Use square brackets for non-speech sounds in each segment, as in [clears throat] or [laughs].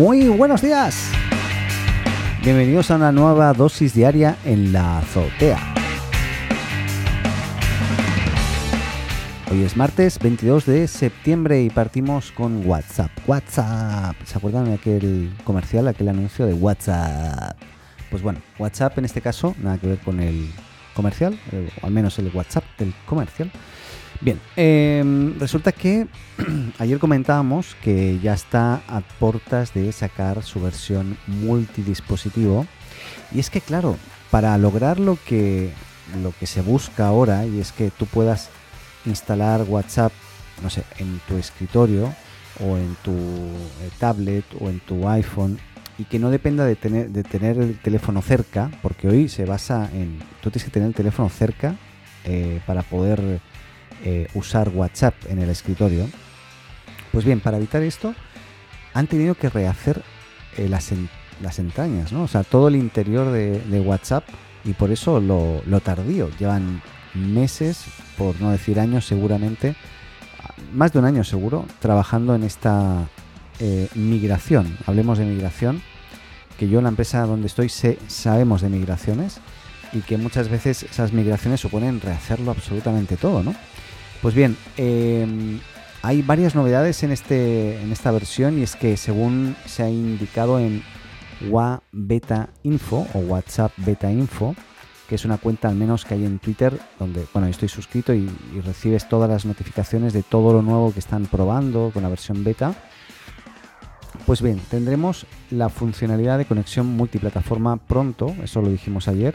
Muy buenos días. Bienvenidos a una nueva dosis diaria en la azotea. Hoy es martes 22 de septiembre y partimos con WhatsApp. WhatsApp. ¿Se acuerdan de aquel comercial, aquel anuncio de WhatsApp? Pues bueno, WhatsApp en este caso, nada que ver con el comercial, eh, o al menos el WhatsApp del comercial. Bien, em, resulta que [clears throat] ayer comentábamos que ya está a portas de sacar su versión multidispositivo. Y es que, claro, para lograr lo que, lo que se busca ahora, y es que tú puedas instalar WhatsApp, no sé, en tu escritorio o en tu eh, tablet o en tu iPhone y que no dependa de tener, de tener el teléfono cerca, porque hoy se basa en, tú tienes que tener el teléfono cerca eh, para poder eh, usar WhatsApp en el escritorio. Pues bien, para evitar esto, han tenido que rehacer eh, las, las, entrañas, ¿no? O sea, todo el interior de, WhatsApp y por eso lo, tardío. Llevan meses, por no decir años seguramente, más de un año seguro, trabajando en esta eh, migración. Hablemos de migración, que yo en la empresa donde estoy sé, sabemos de migraciones y que muchas veces esas migraciones suponen rehacerlo absolutamente todo, ¿no? Pues bien, em, hay varias novedades en, este, en esta versión y es que según se ha indicado en WA Beta Info o WhatsApp Beta Info, que es una cuenta al menos que hay en Twitter, donde bueno, estoy suscrito y, recibes todas las notificaciones de todo lo nuevo que están probando con la versión beta. Pues bien, tendremos la funcionalidad de conexión multiplataforma pronto, eso lo dijimos ayer,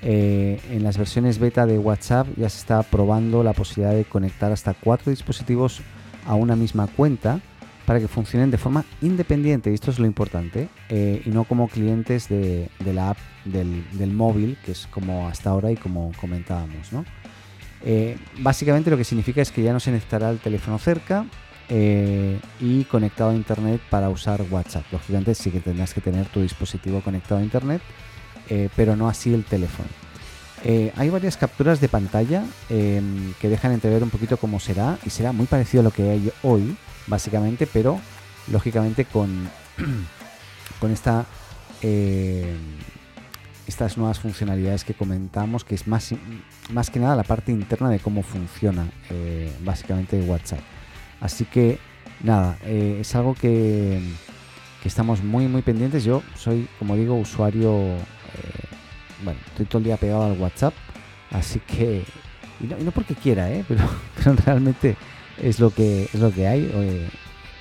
eh, en las versiones beta de WhatsApp ya se está probando la posibilidad de conectar hasta cuatro dispositivos a una misma cuenta para que funcionen de forma independiente, y esto es lo importante, eh, y no como clientes de, la app del, móvil, que es como hasta ahora y como comentábamos. Eh, básicamente lo que significa es que ya no se necesitará el teléfono cerca y conectado a internet para usar WhatsApp. Lógicamente sí que tendrás que tener tu dispositivo conectado a internet eh, pero no así el teléfono. Eh, hay varias capturas de pantalla em, que dejan entrever un poquito cómo será y será muy parecido a lo que hay hoy, básicamente, pero lógicamente con, [clears throat] con em, estas nuevas funcionalidades que comentamos, que es más, más que nada la parte interna de cómo funciona eh, básicamente WhatsApp. Así que nada, es algo que, que estamos muy muy pendientes. Yo soy, como digo, usuario bueno, estoy todo el día pegado al WhatsApp, así que, y no, porque quiera, ¿eh? [laughs] pero, realmente es lo que, es lo que hay hoy,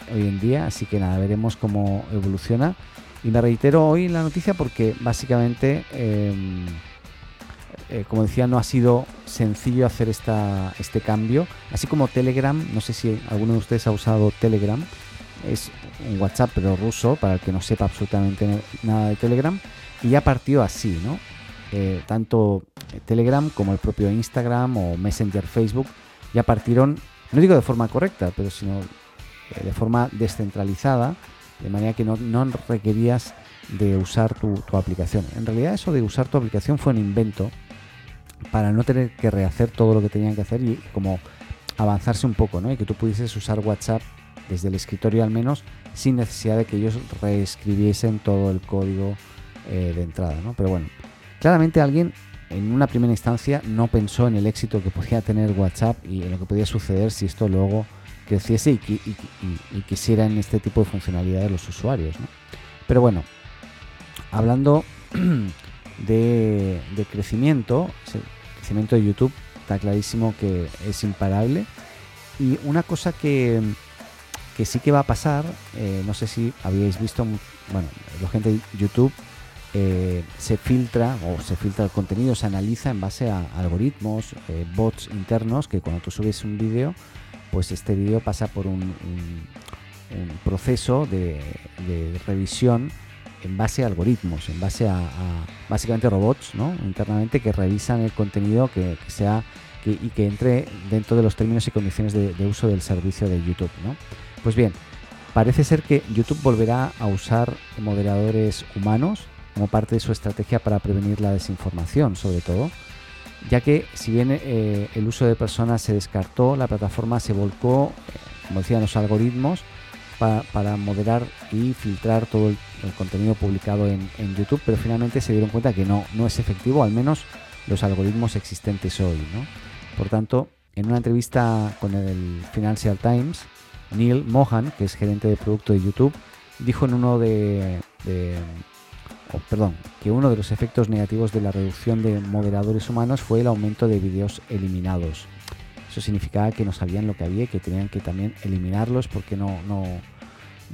en día, así que nada, veremos cómo evoluciona. Y me reitero hoy la noticia porque básicamente, em, eh, como decía, no ha sido sencillo hacer esta, este cambio. Así como Telegram, no sé si alguno de ustedes ha usado Telegram, es un WhatsApp pero ruso, para el que no sepa absolutamente nada de Telegram y ya partió así, ¿no? Eh, tanto Telegram como el propio Instagram o Messenger Facebook ya partieron, no digo de forma correcta, pero sino eh, de forma descentralizada, de manera que no, requerías de usar tu, aplicación. En realidad eso de usar tu aplicación fue un invento para no tener que rehacer todo lo que tenían que hacer y como avanzarse un poco, ¿no? Y que tú pudieses usar WhatsApp desde el escritorio al menos sin necesidad de que ellos reescribiesen todo el código eh, de entrada, ¿no? Pero bueno, claramente alguien en una primera instancia no pensó en el éxito que podía tener WhatsApp y en lo que podía suceder si esto luego creciese y, y, quisieran este tipo de funcionalidades los usuarios. ¿no? Pero bueno, hablando [clears throat] de, crecimiento, el crecimiento de YouTube está clarísimo que es imparable. Y una cosa que, que sí que va a pasar, eh, no sé si habíais visto, bueno, la gente de YouTube eh, se filtra o se filtra el contenido, se analiza en base a algoritmos, eh, bots internos, que cuando tú subes un vídeo, pues este vídeo pasa por un, proceso de, revisión en base a algoritmos, en base a, básicamente robots ¿no? internamente que revisan el contenido que, sea y que entre dentro de los términos y condiciones de, uso del servicio de YouTube. ¿no? Pues bien, parece ser que YouTube volverá a usar moderadores humanos como parte de su estrategia para prevenir la desinformación, sobre todo, ya que si bien eh, el uso de personas se descartó, la plataforma se volcó, eh, como decían los algoritmos, para, moderar y filtrar todo el, contenido publicado en, YouTube, pero finalmente se dieron cuenta que no, no es efectivo, al menos los algoritmos existentes hoy. ¿no? Por tanto, en una entrevista con el Financial Times, Neil Mohan, que es gerente de producto de YouTube, dijo en uno de, perdón, que uno de los efectos negativos de la reducción de moderadores humanos fue el aumento de vídeos eliminados. Eso significaba que no sabían lo que había y que tenían que también eliminarlos porque no, no,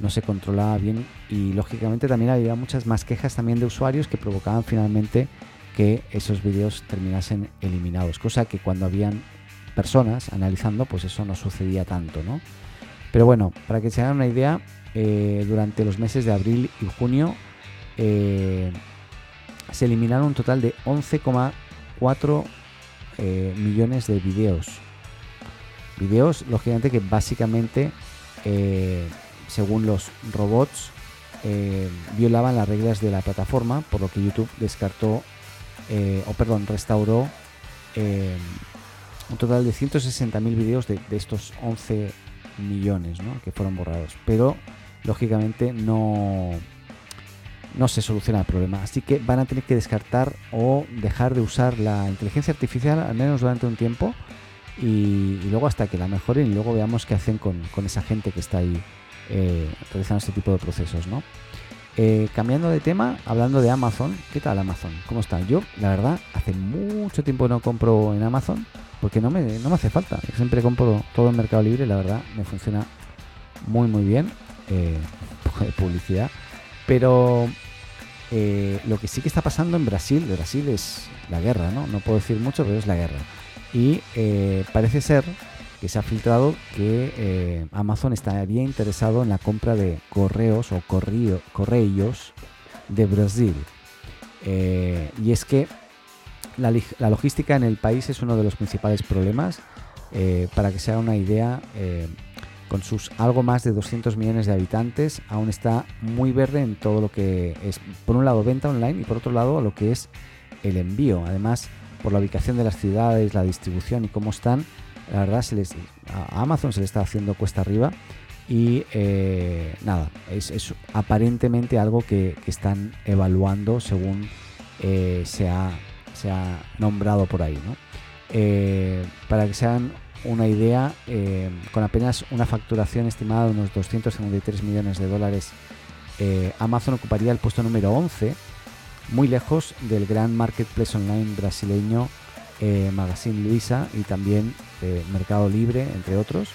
no se controlaba bien y lógicamente también había muchas más quejas también de usuarios que provocaban finalmente que esos vídeos terminasen eliminados, cosa que cuando habían personas analizando, pues eso no sucedía tanto, ¿no? Pero bueno, para que se hagan una idea, eh, durante los meses de abril y junio eh, se eliminaron un total de 11,4 eh, millones de videos. Videos, lógicamente, que básicamente, según los robots, violaban las reglas de la plataforma, por lo que YouTube descartó, o perdón, restauró un total de 160.000 vídeos de, estos 11 millones que fueron borrados. Pero lógicamente no, no se soluciona el problema. Así que van a tener que descartar o dejar de usar la inteligencia artificial al menos durante un tiempo y, luego hasta que la mejoren y luego veamos qué hacen con, esa gente que está ahí eh, realizando este tipo de procesos. ¿no? Eh, cambiando de tema, hablando de Amazon, ¿qué tal Amazon? ¿Cómo está? Yo, la verdad, hace mucho tiempo no compro en Amazon porque no me, no me hace falta. siempre compro todo en Mercado Libre, la verdad, me funciona muy, muy bien. Eh, [laughs] publicidad. Pero eh, lo que sí que está pasando en Brasil, de Brasil es la guerra, ¿no? No puedo decir mucho, pero es la guerra. Y eh, parece ser que se ha filtrado que Amazon estaría interesado en la compra de correos o correos de Brasil. y es que la, logística en el país es uno de los principales problemas. Eh, para que se haga una idea, eh, con sus algo más de 200 millones de habitantes, aún está muy verde en todo lo que es, por un lado, venta online y por otro lado, lo que es el envío. Además, por la ubicación de las ciudades, la distribución y cómo están, la verdad, se les, a Amazon se le está haciendo cuesta arriba. Y eh, nada, es, aparentemente algo que, están evaluando según se ha se ha nombrado por ahí. ¿no? Eh, para que se hagan una idea, eh, con apenas una facturación estimada de unos 253 millones de dólares, eh, Amazon ocuparía el puesto número 11, muy lejos del gran marketplace online brasileño Magazine Luisa y también Mercado Libre, entre otros,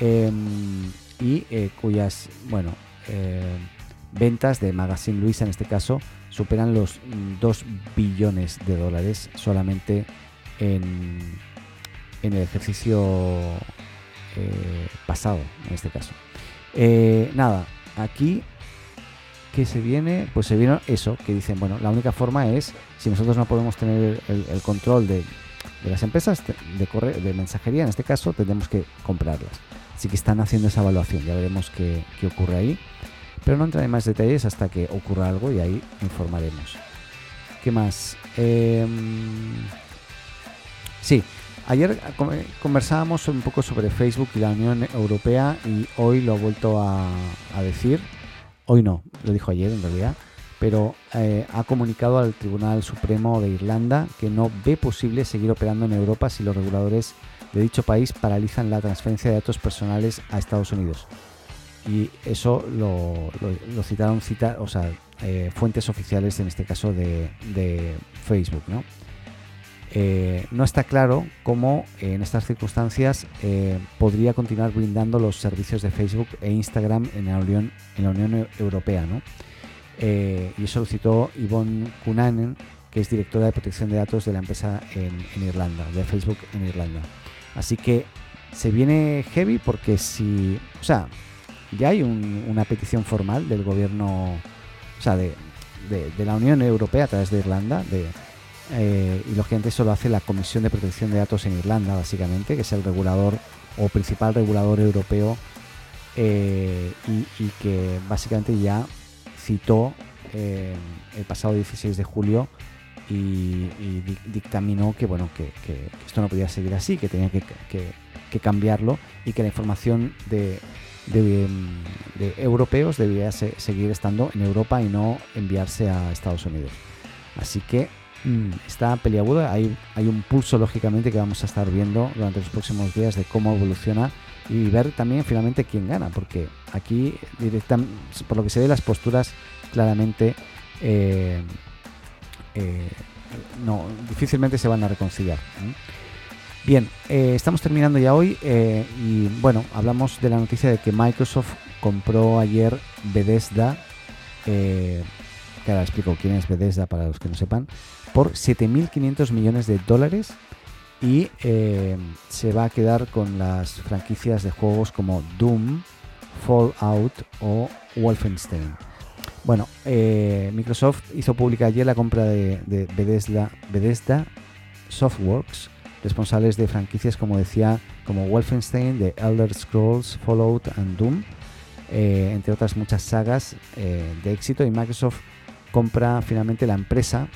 em, y cuyas, bueno, ventas de Magazine Luisa en este caso superan los 2 billones de dólares solamente en, en el ejercicio eh, pasado, en este caso. Eh, nada, aquí que se viene, pues se viene eso, que dicen, bueno, la única forma es, si nosotros no podemos tener el, control de, las empresas de, de mensajería, en este caso, tendremos que comprarlas. Así que están haciendo esa evaluación, ya veremos qué, qué ocurre ahí. Pero no entraré en más detalles hasta que ocurra algo y ahí informaremos. ¿Qué más? Em, sí, ayer conversábamos un poco sobre Facebook y la Unión Europea y hoy lo ha vuelto a, decir. Hoy no, lo dijo ayer en realidad pero eh, ha comunicado al Tribunal Supremo de Irlanda que no ve posible seguir operando en Europa si los reguladores de dicho país paralizan la transferencia de datos personales a Estados Unidos y eso lo, citaron cita, o eh, fuentes oficiales en este caso de, Facebook. ¿no? Eh, no está claro cómo en estas circunstancias eh, podría continuar brindando los servicios de Facebook e Instagram en la Unión, Europea. ¿no? y eso lo citó Yvonne Cunanen, que es directora de protección de datos de la empresa en, Irlanda, de Facebook en Irlanda. Así que se viene heavy porque si, o sea, ya hay una petición formal del gobierno, o sea, de, la Unión Europea a través de Irlanda, de, eh, y lógicamente eso lo hace la Comisión de Protección de Datos en Irlanda, básicamente, que es el regulador o principal regulador europeo eh, y, que básicamente ya citó eh, el pasado 16 de julio y, dictaminó que bueno que, esto no podía seguir así, que tenía que, cambiarlo y que la información de europeos debería seguir estando en Europa y no enviarse a Estados Unidos. Así que está peliaguda, hay, hay un pulso lógicamente que vamos a estar viendo durante los próximos días de cómo evoluciona y ver también finalmente quién gana, porque aquí por lo que se ve las posturas claramente eh, eh, no difícilmente se van a reconciliar. Bien, eh, estamos terminando ya hoy y bueno, hablamos de la noticia de que Microsoft compró ayer Bethesda, que ahora explico quién es Bethesda para los que no sepan, por 7.500 millones de dólares y eh, se va a quedar con las franquicias de juegos como Doom, Fallout o Wolfenstein. Bueno, eh, Microsoft hizo pública ayer la compra de, Bethesda, Bethesda, Softworks, responsables de franquicias como decía, como Wolfenstein, The Elder Scrolls, Fallout and Doom, eh, entre otras muchas sagas de éxito. Y Microsoft compra finalmente la empresa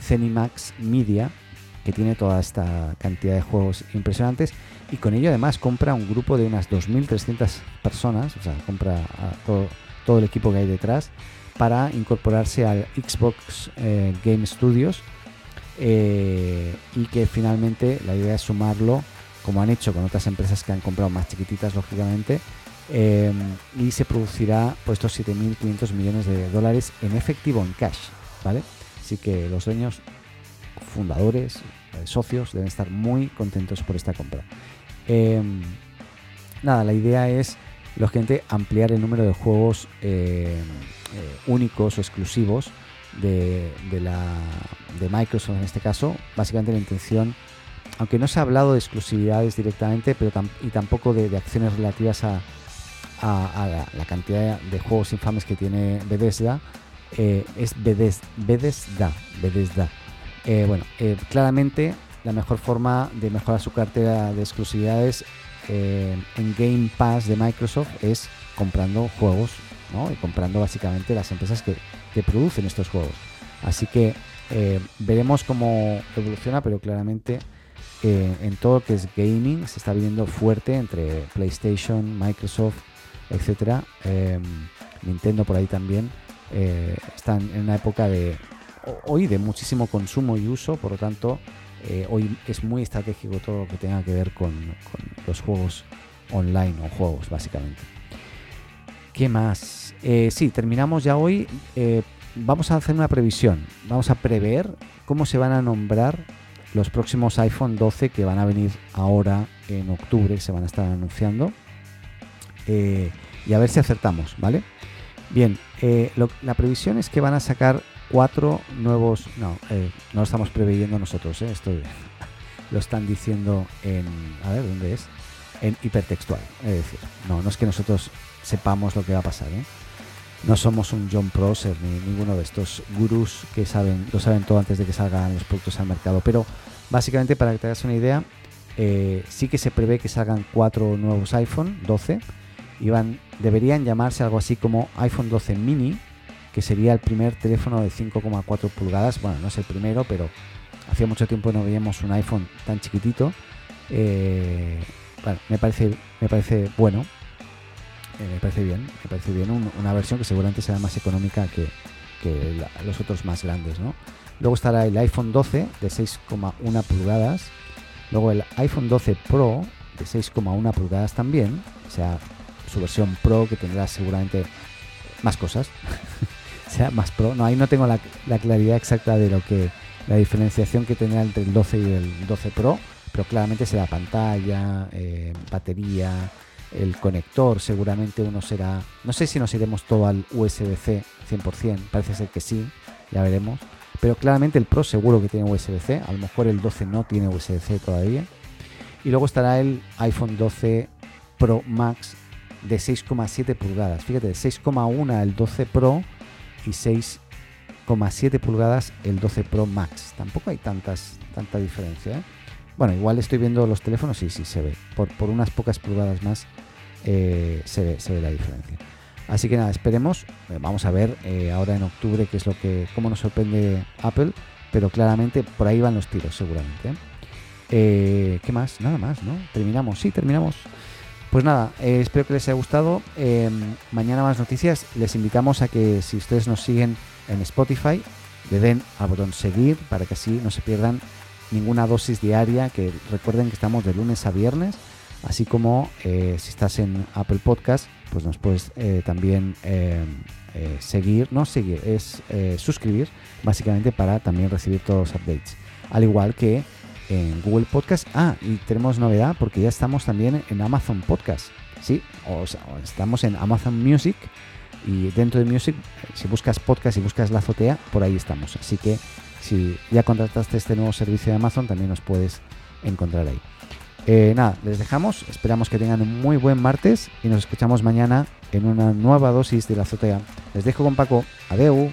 Zenimax Media, que tiene toda esta cantidad de juegos impresionantes y con ello además compra un grupo de unas 2.300 personas, o sea, compra todo, todo, el equipo que hay detrás para incorporarse al Xbox eh, Game Studios eh, y que finalmente la idea es sumarlo, como han hecho con otras empresas que han comprado más chiquititas, lógicamente, eh, y se producirá pues estos 7.500 millones de dólares en efectivo, en cash, ¿vale? Así que los dueños fundadores, eh, socios, deben estar muy contentos por esta compra. Em, nada, la idea es, lógicamente, ampliar el número de juegos eh, eh, únicos o exclusivos de, de Microsoft en este caso. Básicamente la intención, aunque no se ha hablado de exclusividades directamente, pero y tampoco de, acciones relativas a, la, cantidad de juegos infames que tiene Bethesda, es Bethesda, Bethesda, eh, bueno, eh, claramente la mejor forma de mejorar su cartera de exclusividades eh, en Game Pass de Microsoft es comprando juegos ¿no? y comprando básicamente las empresas que, producen estos juegos. Así que veremos cómo evoluciona, pero claramente en todo lo que es gaming se está viendo fuerte entre PlayStation, Microsoft, etcétera. Nintendo por ahí también están en una época de hoy de muchísimo consumo y uso, por lo tanto, eh, hoy es muy estratégico todo lo que tenga que ver con, los juegos online o juegos, básicamente. ¿Qué más? Eh, sí, terminamos ya hoy. Eh, vamos a hacer una previsión. Vamos a prever cómo se van a nombrar los próximos iPhone 12 que van a venir ahora en octubre, se van a estar anunciando. Y a ver si acertamos, ¿vale? Bien, la previsión es que van a sacar cuatro nuevos. No, eh, no lo estamos preveyendo nosotros, eh, esto [laughs] lo están diciendo en. A ver, ¿dónde es? En hipertextual. Es decir, no, no es que nosotros sepamos lo que va a pasar, ¿eh? No somos un John Prosser ni ninguno de estos gurús que saben, lo saben todo antes de que salgan los productos al mercado. Pero básicamente, para que te hagas una idea, eh, sí que se prevé que salgan cuatro nuevos iPhone 12 y van, deberían llamarse algo así como iPhone 12 mini que sería el primer teléfono de 5,4 pulgadas. Bueno, no es el primero, pero hacía mucho tiempo no veíamos un iPhone tan chiquitito. Eh, me parece, me parece bueno. Eh, me parece bien, me parece bien una versión que seguramente será más económica que, los otros más grandes, ¿no? Luego estará el iPhone 12 de 6,1 pulgadas. Luego el iPhone 12 Pro de 6,1 pulgadas también. O sea, su versión Pro que tendrá seguramente más cosas. [laughs] sea más pro. No, ahí no tengo la, claridad exacta de lo que la diferenciación que tendrá entre el 12 y el 12 Pro, pero claramente será pantalla, eh, batería, el conector, seguramente uno será, no sé si nos iremos todo al USB-C 100%, parece ser que sí, ya veremos, pero claramente el Pro seguro que tiene USB-C, a lo mejor el 12 no tiene USB-C todavía, y luego estará el iPhone 12 Pro Max de 6,7 pulgadas, fíjate, de 6,1 el 12 Pro y 6,7 pulgadas el 12 Pro Max. Tampoco hay tantas, tanta diferencia. ¿eh? Bueno, igual estoy viendo los teléfonos y sí, se ve. Por, por unas pocas pulgadas más eh, se, ve, se ve la diferencia. Así que nada, esperemos. Eh, vamos a ver ahora en octubre qué es lo que, cómo nos sorprende Apple. Pero claramente por ahí van los tiros, seguramente. ¿Qué más? Nada más, ¿no? Terminamos. Sí, terminamos. Pues nada, eh, espero que les haya gustado. Eh, mañana más noticias. Les invitamos a que si ustedes nos siguen en Spotify, le den al botón seguir para que así no se pierdan ninguna dosis diaria. Que recuerden que estamos de lunes a viernes. Así como eh, si estás en Apple Podcast, pues nos puedes eh, también eh, seguir, no seguir, es suscribir, básicamente para también recibir todos los updates. Al igual que en Google Podcast. Ah, y tenemos novedad porque ya estamos también en Amazon Podcast. Sí, o sea, estamos en Amazon Music y dentro de Music, si buscas podcast y buscas la azotea, por ahí estamos. Así que si ya contrataste este nuevo servicio de Amazon, también nos puedes encontrar ahí. Eh, nada, les dejamos. Esperamos que tengan un muy buen martes y nos escuchamos mañana en una nueva dosis de la azotea. Les dejo con Paco. Adeu.